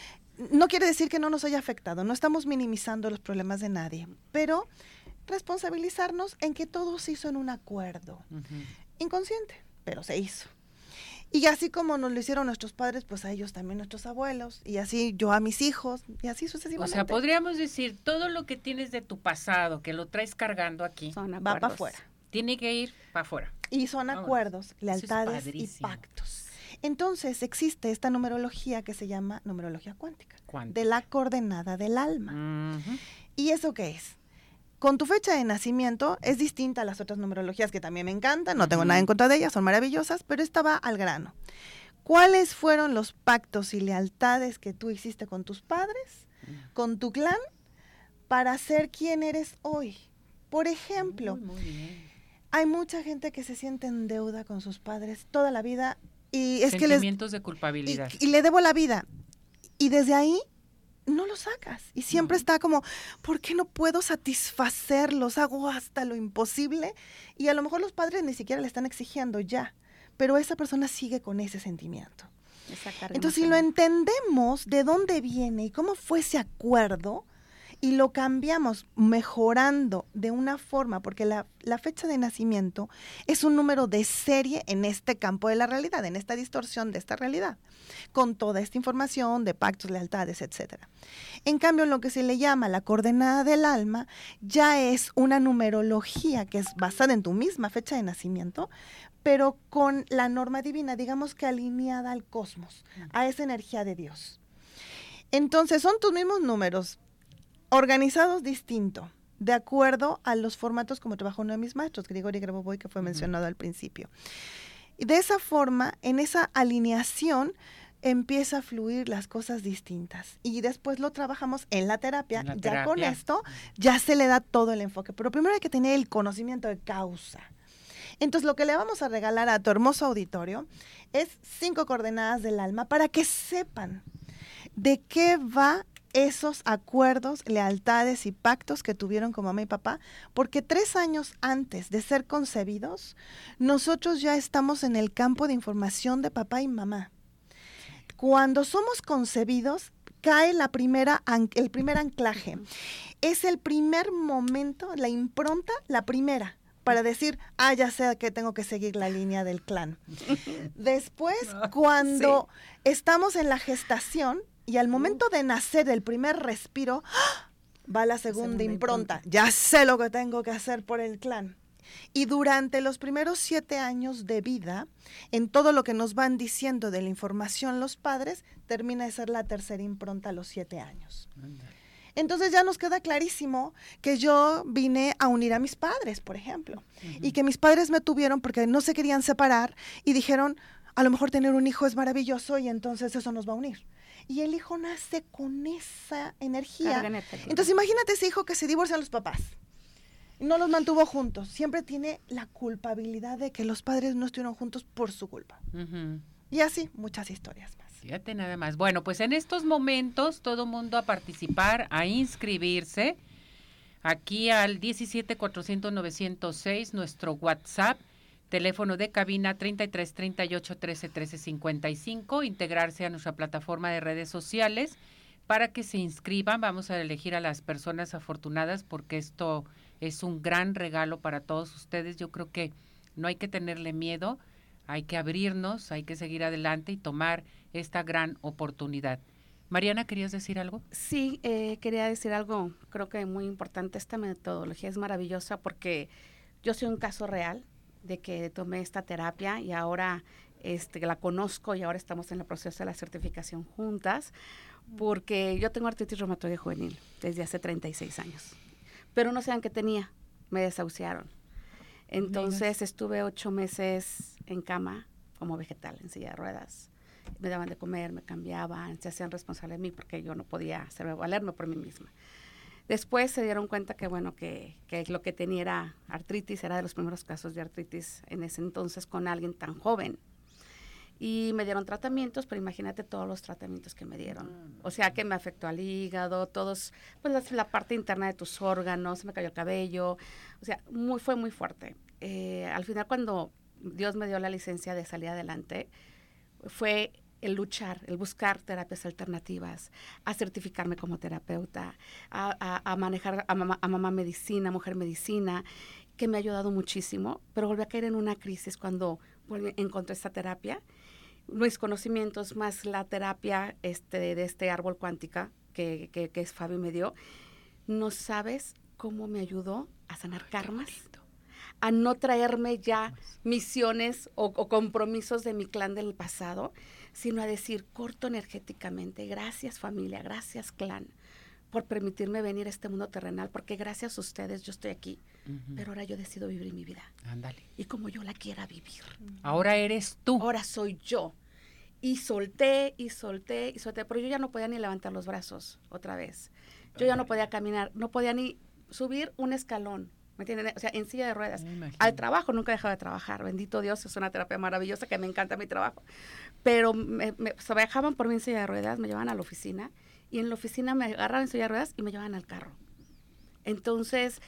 F: no quiere decir que no nos haya afectado, no estamos minimizando los problemas de nadie, pero responsabilizarnos en que todo se hizo en un acuerdo inconsciente, pero se hizo. Y así como nos lo hicieron nuestros padres, pues a ellos también nuestros abuelos, y así yo a mis hijos, y así
A: O
F: sucesivamente.
A: sea, podríamos decir, todo lo que tienes de tu pasado, que lo traes cargando aquí,
G: Son
F: va para afuera.
A: tiene que ir para afuera.
F: Y son acuerdos,
A: es
F: lealtades y pactos. Entonces existe esta numerología que se llama numerología cuántica, de la coordenada del alma. ¿Y eso qué es? Con tu fecha de nacimiento es distinta a las otras numerologías que también me encantan, no tengo nada en contra de ellas, son maravillosas, pero esta va al grano. ¿Cuáles fueron los pactos y lealtades que tú hiciste con tus padres, con tu clan, para ser quien eres hoy? Por ejemplo,
A: Muy, muy bien.
F: hay mucha gente que se siente en deuda con sus padres toda la vida y es que les
A: Sentimientos de
F: y,
A: culpabilidad.
F: y le debo la vida. Y desde ahí no lo sacas. Y siempre está como, ¿por qué no puedo satisfacerlos? Hago hasta lo imposible. Y a lo mejor los padres ni siquiera le están exigiendo ya. Pero esa persona sigue con ese sentimiento. Entonces, si lo entendemos de dónde viene y cómo fue ese acuerdo, y lo cambiamos mejorando de una forma, porque la, la, fecha de nacimiento es un número de serie en este campo de la realidad, en esta distorsión de esta realidad, con toda esta información de pactos, lealtades, etc. En cambio, lo que se le llama la coordenada del alma ya es una numerología que es basada en tu misma fecha de nacimiento, pero con la norma divina, digamos que alineada al cosmos, a esa energía de Dios. Entonces son tus mismos números, organizados distinto, de acuerdo a los formatos como trabajó uno de mis maestros, Grigori Grabovoi, que fue mencionado al principio. Y de esa forma, en esa alineación, empieza a fluir las cosas distintas. Y después lo trabajamos en la terapia. ya con esto, ya se le da todo el enfoque. Pero primero hay que tener el conocimiento de causa. Entonces, lo que le vamos a regalar a tu hermoso auditorio es cinco coordenadas del alma para que sepan de qué va esos acuerdos, lealtades y pactos que tuvieron con mamá y papá, porque tres años antes de ser concebidos, nosotros ya estamos en el campo de información de papá y mamá. Cuando somos concebidos, cae la primera, el primer anclaje. Es el primer momento, la impronta, la primera para decir, ah, ya sé que tengo que seguir la línea del clan. *laughs* Después, ah, cuando estamos en la gestación y al momento de nacer el primer respiro, ¡ah! va la segunda, impronta. Ya sé lo que tengo que hacer por el clan. Y durante los primeros siete años de vida, en todo lo que nos van diciendo de la información los padres, termina de ser la tercera impronta a los siete años. Entonces ya nos queda clarísimo que yo vine a unir a mis padres, por ejemplo, y que mis padres me tuvieron porque no se querían separar y dijeron, a lo mejor tener un hijo es maravilloso y entonces eso nos va a unir. Y el hijo nace con esa energía. Entonces imagínate ese hijo que se divorcia a los papás. No los mantuvo juntos. Siempre tiene la culpabilidad de que los padres no estuvieron juntos por su culpa. Y así, muchas historias más.
A: Fíjate nada más. Bueno, pues en estos momentos todo mundo a participar, a inscribirse. Aquí al 17 400 906, nuestro WhatsApp, teléfono de cabina 33 38 13 13 55, integrarse a nuestra plataforma de redes sociales para que se inscriban. Vamos a elegir a las personas afortunadas porque esto es un gran regalo para todos ustedes. Yo creo que no hay que tenerle miedo, hay que abrirnos, hay que seguir adelante y tomar esta gran oportunidad. Mariana, ¿querías decir algo?
G: Sí, eh, quería decir algo, creo que muy importante. Esta metodología es maravillosa porque yo soy un caso real de que tomé esta terapia y ahora este, la conozco y ahora estamos en el proceso de la certificación juntas porque yo tengo artritis reumatoide juvenil desde hace 36 años, pero no sabían qué tenía, me desahuciaron. Entonces estuve ocho meses en cama como vegetal, en silla de ruedas me daban de comer, me cambiaban, se hacían responsables de mí porque yo no podía hacerme valerme por mí misma. Después se dieron cuenta que, bueno, que, lo que tenía era artritis, era de los primeros casos de artritis en ese entonces con alguien tan joven. Y me dieron tratamientos, pero imagínate todos los tratamientos que me dieron. O sea, que me afectó al hígado, todos, pues la, parte interna de tus órganos, se me cayó el cabello. O sea, muy, fue muy fuerte. Eh, al final, cuando Dios me dio la licencia de salir adelante, fue el luchar, el buscar terapias alternativas, a certificarme como terapeuta, a, manejar a mamá, medicina, mujer medicina, que me ha ayudado muchísimo, pero volví a caer en una crisis cuando encontré esta terapia. Mis conocimientos más la terapia este, de este árbol cuántica que, que, que Fabi me dio, no sabes cómo me ayudó a sanar karmas a no traerme ya misiones o, compromisos de mi clan del pasado, sino a decir corto energéticamente, gracias familia, gracias clan por permitirme venir a este mundo terrenal, porque gracias a ustedes yo estoy aquí, pero ahora yo decido vivir mi vida.
A: Ándale.
G: Y como yo la quiera vivir.
A: Ahora eres tú.
G: Ahora soy yo. Y solté y solté y solté, pero yo ya no podía ni levantar los brazos otra vez. Yo ya no podía caminar, no podía ni subir un escalón. ¿Me entienden? O sea, en silla de ruedas. Al trabajo, nunca he dejado de trabajar. Bendito Dios, es una terapia maravillosa que me encanta mi trabajo. Pero me, me viajaban por mí en silla de ruedas, me llevaban a la oficina y en la oficina me agarraban en silla de ruedas y me llevaban al carro. Entonces,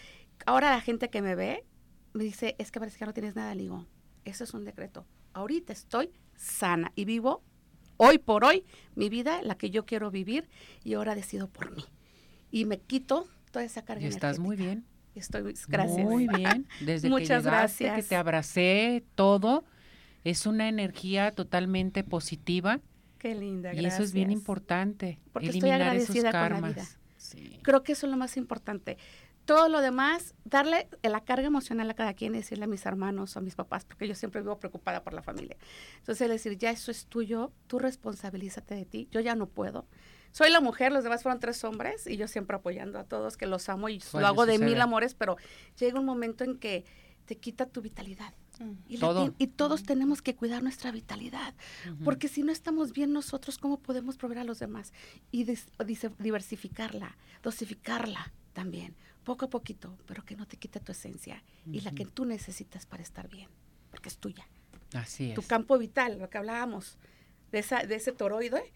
G: ahora la gente que me ve me dice, es que parece que no tienes nada. Le digo, eso es un decreto. Ahorita estoy sana y vivo hoy por hoy mi vida, la que yo quiero vivir y ahora decido por mí. y me quito toda esa carga.
A: Y estás muy bien.
G: Estoy, gracias.
A: Muy bien. *laughs* Desde
G: Muchas
A: que llegaste,
G: gracias.
A: que te abracé, todo. Es una energía totalmente positiva.
G: Qué linda,
A: Y eso es bien importante.
G: Porque estoy
A: eliminar esos
G: agradecida con la
A: karmas.
G: vida.
A: Sí.
G: Creo que eso es lo más importante. Todo lo demás, darle la carga emocional a cada quien decirle a mis hermanos o a mis papás, porque yo siempre vivo preocupada por la familia. Entonces, decir, ya eso es tuyo, tú responsabilízate de ti, yo ya no puedo. Soy la mujer, los demás fueron tres hombres y yo siempre apoyando a todos, que los amo y lo hago de mil amores, pero llega un momento en que te quita tu vitalidad. Y,
A: Todo.
G: y todos tenemos que cuidar nuestra vitalidad, porque si no estamos bien nosotros, ¿cómo podemos proveer a los demás? Y des- dice- diversificarla, dosificarla también, poco a poquito, pero que no te quite tu esencia y la que tú necesitas para estar bien, porque es tuya.
A: Así
G: Tu
A: es.
G: campo vital, lo que hablábamos, de, esa, de ese toroide,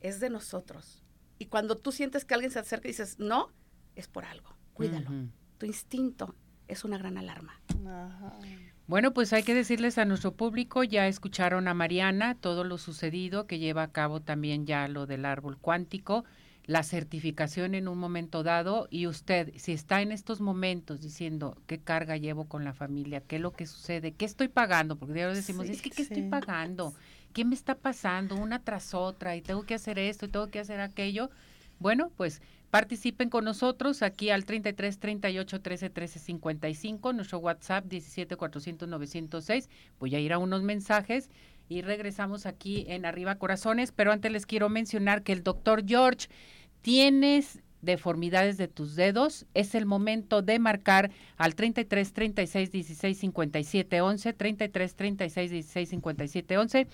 G: es de nosotros. Y cuando tú sientes que alguien se acerca y dices, no, es por algo, cuídalo. Tu instinto es una gran alarma.
A: Bueno, pues hay que decirles a nuestro público, ya escucharon a Mariana todo lo sucedido, que lleva a cabo también ya lo del árbol cuántico, la certificación en un momento dado, y usted, si está en estos momentos diciendo qué carga llevo con la familia, qué es lo que sucede, qué estoy pagando, porque ya lo decimos,
F: Sí,
A: es que qué estoy pagando, qué me está pasando una tras otra, y tengo que hacer esto, y tengo que hacer aquello. Bueno, pues participen con nosotros aquí al 33 38 13 13 55, nuestro WhatsApp 17 400 906. Voy a ir a unos mensajes y regresamos aquí en Arriba Corazones, pero antes les quiero mencionar que el doctor George tienes deformidades de tus dedos, es el momento de marcar al 33 36 16 57 11, 33 36 16 57 11.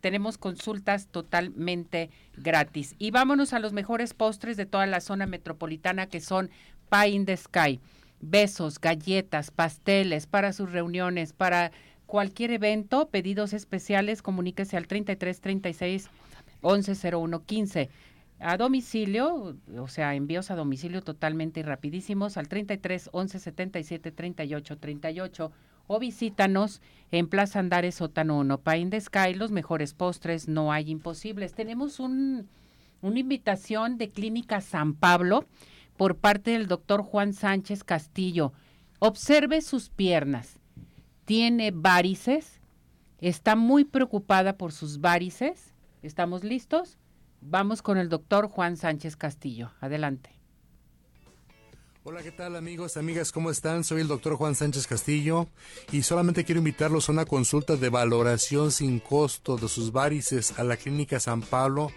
A: Tenemos consultas totalmente gratis. Y vámonos a los mejores postres de toda la zona metropolitana que son Pie in the Sky. Besos, galletas, pasteles para sus reuniones, para cualquier evento, pedidos especiales, comuníquese al 33 36 11 01 15 a domicilio, o sea, envíos a domicilio totalmente y rapidísimos al 33 11 77 38 38 o visítanos en Plaza Andares Sótano 1, Pine the Sky, los mejores postres, no hay imposibles. Tenemos un, una invitación de Clínica San Pablo por parte del doctor Juan Sánchez Castillo. Observe sus piernas. Tiene varices, está muy preocupada por sus varices. ¿Estamos listos? Vamos con el doctor Juan Sánchez Castillo. Adelante.
H: Hola, ¿qué tal amigos, amigas? ¿Cómo están? Soy el doctor Juan Sánchez Castillo y solamente quiero invitarlos a una consulta de valoración sin costo de sus varices a la Clínica San Pablo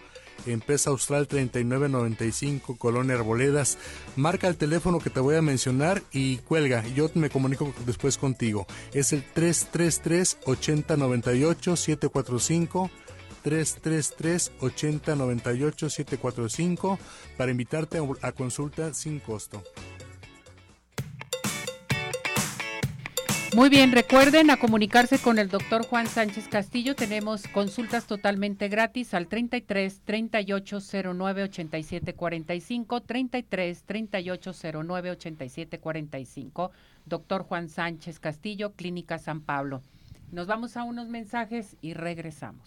H: en Pesa Austral 3995, Colonia Arboledas. Marca el teléfono que te voy a mencionar y cuelga. Yo me comunico después contigo. Es el 333 8098 745 333 8098 745 para invitarte a- consulta sin costo.
A: Muy bien, recuerden a comunicarse con el doctor Juan Sánchez Castillo. Tenemos consultas totalmente gratis al 33 3809 87 45, 33 3809 87 45. Doctor Juan Sánchez Castillo, Clínica San Pablo. Nos vamos a unos mensajes y regresamos.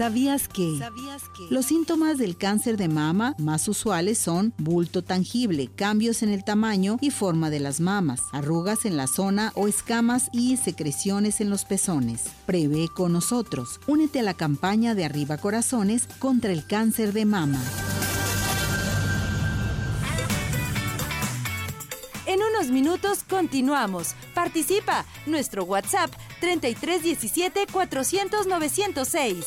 D: ¿Sabías que? Los síntomas del cáncer de mama más usuales son bulto tangible, cambios en el tamaño y forma de las mamas, arrugas en la zona o escamas y secreciones en los pezones. Prevé con nosotros. Únete a la campaña de Arriba Corazones contra el cáncer de mama.
I: En unos minutos continuamos. Participa. Nuestro WhatsApp 3317 400 906.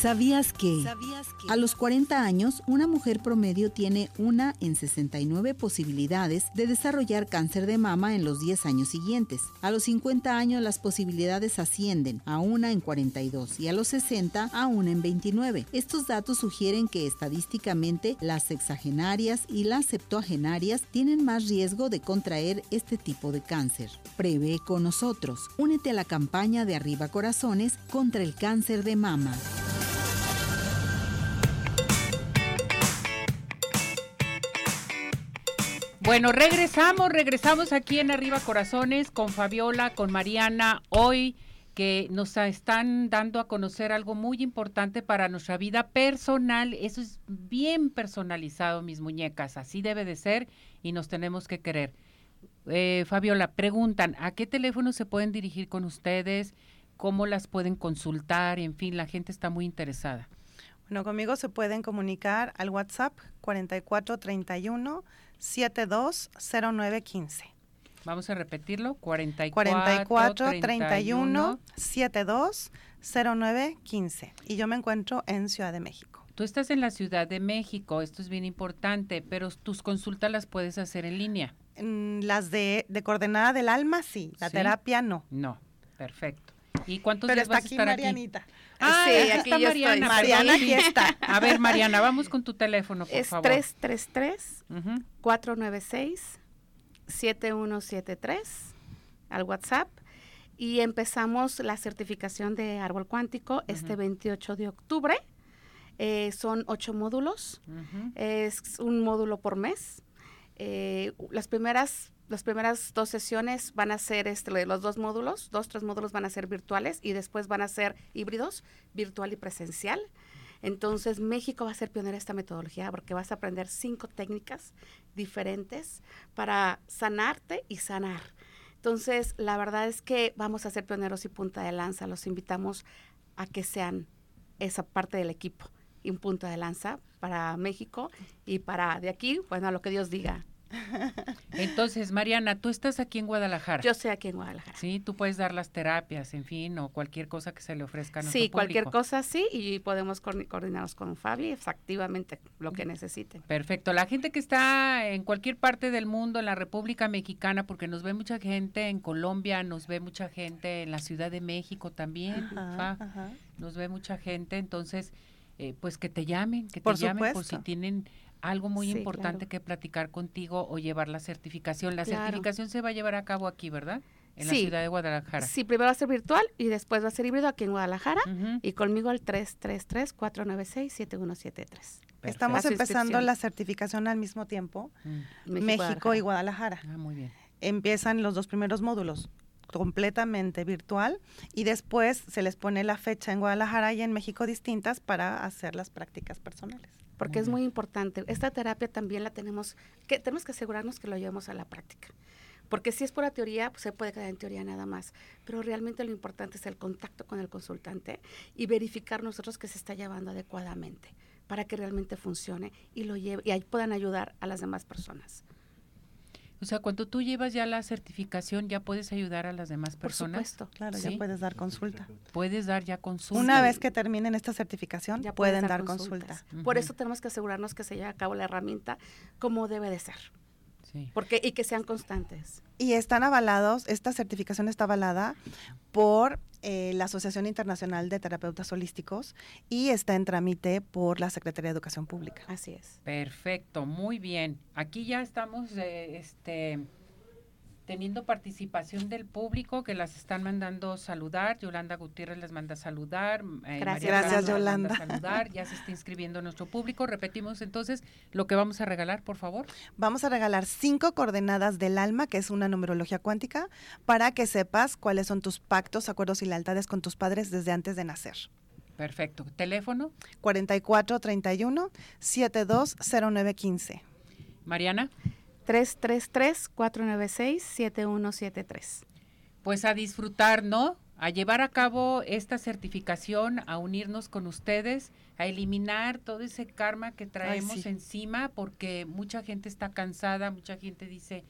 D: ¿Sabías que? A los 40 años, una mujer promedio tiene una en 69 posibilidades de desarrollar cáncer de mama en los 10 años siguientes. A los 50 años las posibilidades ascienden a una en 42 y a los 60 a una en 29. Estos datos sugieren que estadísticamente las sexagenarias y las septuagenarias tienen más riesgo de contraer este tipo de cáncer. Prevé con nosotros. Únete a la campaña de Arriba Corazones contra el cáncer de mama.
A: Bueno, regresamos, regresamos aquí en Arriba Corazones con Fabiola, con Mariana, hoy que nos están dando a conocer algo muy importante para nuestra vida personal. Eso es bien personalizado, mis muñecas, así debe de ser y nos tenemos que querer. Eh, Fabiola, preguntan, ¿a qué teléfono se pueden dirigir con ustedes? ¿Cómo las pueden consultar? En fin, la gente está muy interesada.
F: Bueno, conmigo se pueden comunicar al WhatsApp 4431 720915.
A: Vamos a repetirlo, 44,
F: 44 31 72 0915. Y yo me encuentro en Ciudad de México.
A: Tú estás en la Ciudad de México, esto es bien importante, pero tus consultas las puedes hacer en línea.
F: Mm, Las de, de coordenada del alma, sí. La
A: ¿Sí?
F: terapia, no.
A: No, perfecto. ¿Y cuántos
F: Pero
A: días
F: está
A: vas a
F: aquí
A: estar
F: Marianita.
A: aquí? Ah,
G: Sí,
A: aquí está
G: yo estoy.
A: Mariana.
F: Mariana, aquí está.
A: A ver, Mariana, vamos con tu teléfono, por
G: Es
A: favor.
G: 333
A: Ujú.
G: 496 7173 al WhatsApp y empezamos la certificación de árbol cuántico este 28 de octubre. Eh, son ocho módulos, es un módulo por mes. Eh, las primeras las primeras dos sesiones van a ser este, los dos módulos, dos, tres módulos van a ser virtuales y después van a ser híbridos, virtual y presencial. Entonces, México va a ser pionera en esta metodología porque vas a aprender cinco técnicas diferentes para sanarte y sanar. Entonces, la verdad es que vamos a ser pioneros y punta de lanza. Los invitamos a que sean esa parte del equipo y un punta de lanza para México y para de aquí, bueno, a lo que Dios diga.
A: Entonces, Mariana, tú estás aquí en Guadalajara.
G: Yo estoy aquí en Guadalajara.
A: Sí, tú puedes dar las terapias, en fin, o cualquier cosa que se le ofrezca a nuestro
G: Sí, cualquier
A: público.
G: cosa sí, y podemos coordi- coordinarnos con Fabi, activamente lo que necesiten.
A: Perfecto. La gente que está en cualquier parte del mundo, en la República Mexicana, porque nos ve mucha gente en Colombia, nos ve mucha gente en la Ciudad de México también,
F: Ajá,
A: Fa,
F: ajá.
A: nos ve mucha gente, entonces, eh, pues que te llamen, que te
F: Por
A: llamen por si tienen algo muy
G: Sí,
A: importante
G: claro.
A: que platicar contigo o llevar la certificación. La
G: Claro.
A: certificación se va a llevar a cabo aquí, ¿verdad? En la ciudad de Guadalajara.
G: Sí, primero va a ser virtual y después va a ser híbrido aquí en Guadalajara
A: Ujú.
G: y conmigo al 333-496-7173.
F: Estamos empezando la certificación al mismo tiempo,
A: Mm.
F: México, y Guadalajara.
A: Ah, muy bien.
F: Empiezan los dos primeros módulos completamente virtual y después se les pone la fecha en Guadalajara y en México distintas para hacer las prácticas personales.
G: Porque es muy importante. Esta terapia también la tenemos que tenemos que asegurarnos que lo llevemos a la práctica. Porque si es pura teoría, pues se puede quedar en teoría nada más. Pero realmente lo importante es el contacto con el consultante y verificar nosotros que se está llevando adecuadamente para que realmente funcione y lo lleve y ahí puedan ayudar a las demás personas.
A: O sea, cuando tú llevas ya la certificación, ya puedes ayudar a las demás
G: Por
A: personas.
G: supuesto.
F: Claro,
A: Sí.
F: ya puedes dar consulta.
A: Puedes dar ya consulta.
F: Una vez que terminen esta certificación,
G: Ya
F: pueden dar consulta.
G: Por eso tenemos que asegurarnos que se lleve a cabo la herramienta como debe de ser.
A: Sí.
G: Porque, y que sean constantes.
F: Y están avalados, esta certificación está avalada por eh, la Asociación Internacional de Terapeutas Holísticos y está en trámite por la Secretaría de Educación Pública.
G: Así es.
A: Perfecto, muy bien. Aquí ya estamos eh, este, teniendo participación del público que las están mandando saludar. Yolanda Gutiérrez les manda saludar. eh,
G: Gracias.
F: Gracias,
A: las
F: Yolanda.
A: saludar. Ya se está inscribiendo nuestro público. Repetimos entonces lo que vamos a regalar, por favor.
F: Vamos a regalar cinco coordenadas del alma, que es una numerología cuántica, para que sepas cuáles son tus pactos, acuerdos y lealtades con tus padres desde antes de nacer.
A: Perfecto. Teléfono,
F: 4431 720915.
A: Mariana.
G: 333-496-7173.
A: Pues a disfrutar, ¿no? A llevar a cabo esta certificación, a unirnos con ustedes, a eliminar todo ese karma que traemos
F: sí.
A: encima, porque mucha gente está cansada, mucha gente dice,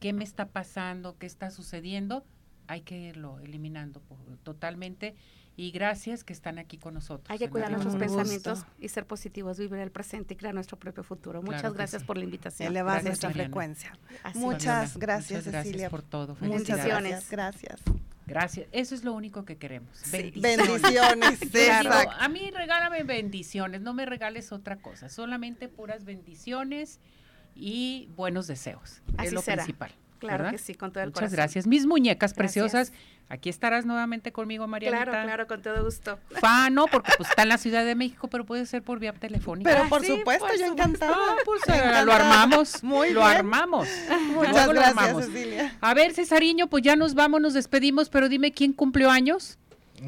A: ¿qué me está pasando? ¿Qué está sucediendo? Hay que irlo eliminando totalmente. Y gracias que están aquí con nosotros.
G: Hay que
A: en
G: cuidar nuestros pensamientos y ser positivos, vivir el presente y crear nuestro propio futuro. Muchas gracias
A: sí.
G: por la invitación.
F: Elevar
A: Gracias,
F: nuestra
A: Mariana.
F: frecuencia.
G: Así
F: Muchas gracias,
A: muchas gracias por todo.
F: Muchas
A: Felicidades.
F: gracias. Gracias.
A: Eso es lo único que queremos.
G: Sí.
F: Bendiciones. Exacto.
A: a mí regálame bendiciones, no me regales otra cosa, solamente puras bendiciones y buenos deseos.
G: Así
A: es lo
G: será.
A: principal.
G: Claro
A: ¿verdad?
G: que sí, con todo el
A: Muchas
G: corazón.
A: gracias. Mis muñecas
G: Gracias.
A: preciosas, aquí estarás nuevamente conmigo, Marianita.
G: Claro, claro, con todo gusto.
A: Fa, no, porque pues está en la Ciudad de México, pero puede ser por vía telefónica.
F: Pero
G: Ah,
F: por
G: sí,
F: supuesto,
G: por
F: yo
G: supuesto.
F: encantada.
A: Ah, pues eh,
F: Encantada.
A: lo armamos.
F: Muy
A: lo
F: bien.
A: armamos. *laughs*
F: Muchas
A: Luego lo
F: gracias,
A: armamos.
F: Cecilia.
A: A ver, Cesariño, pues ya nos vamos, nos despedimos, pero dime quién cumplió años.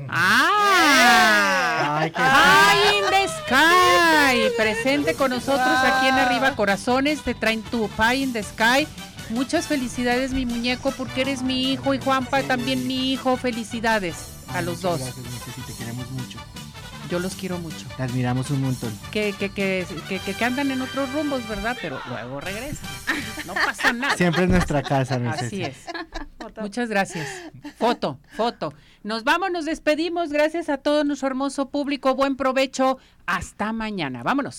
A: ¡Ah!
E: Ay, qué
A: ¡Ay, in the sky! Presente con nosotros aquí en Arriba Corazones, te traen tu Pie in the Sky. Muchas felicidades, mi muñeco, porque eres mi hijo y Juanpa también mi hijo. Felicidades a los dos.
E: Gracias, te queremos mucho.
A: Yo los quiero mucho.
E: Te admiramos un montón.
A: Que, que, que, que, que- andan en otros rumbos, ¿verdad? Pero luego regresan. No pasa nada.
E: Siempre en nuestra casa, mi
A: Así es. Muchas gracias. Foto, foto. Nos vamos, nos despedimos. Gracias a todo nuestro hermoso público. Buen provecho. Hasta mañana. Vámonos.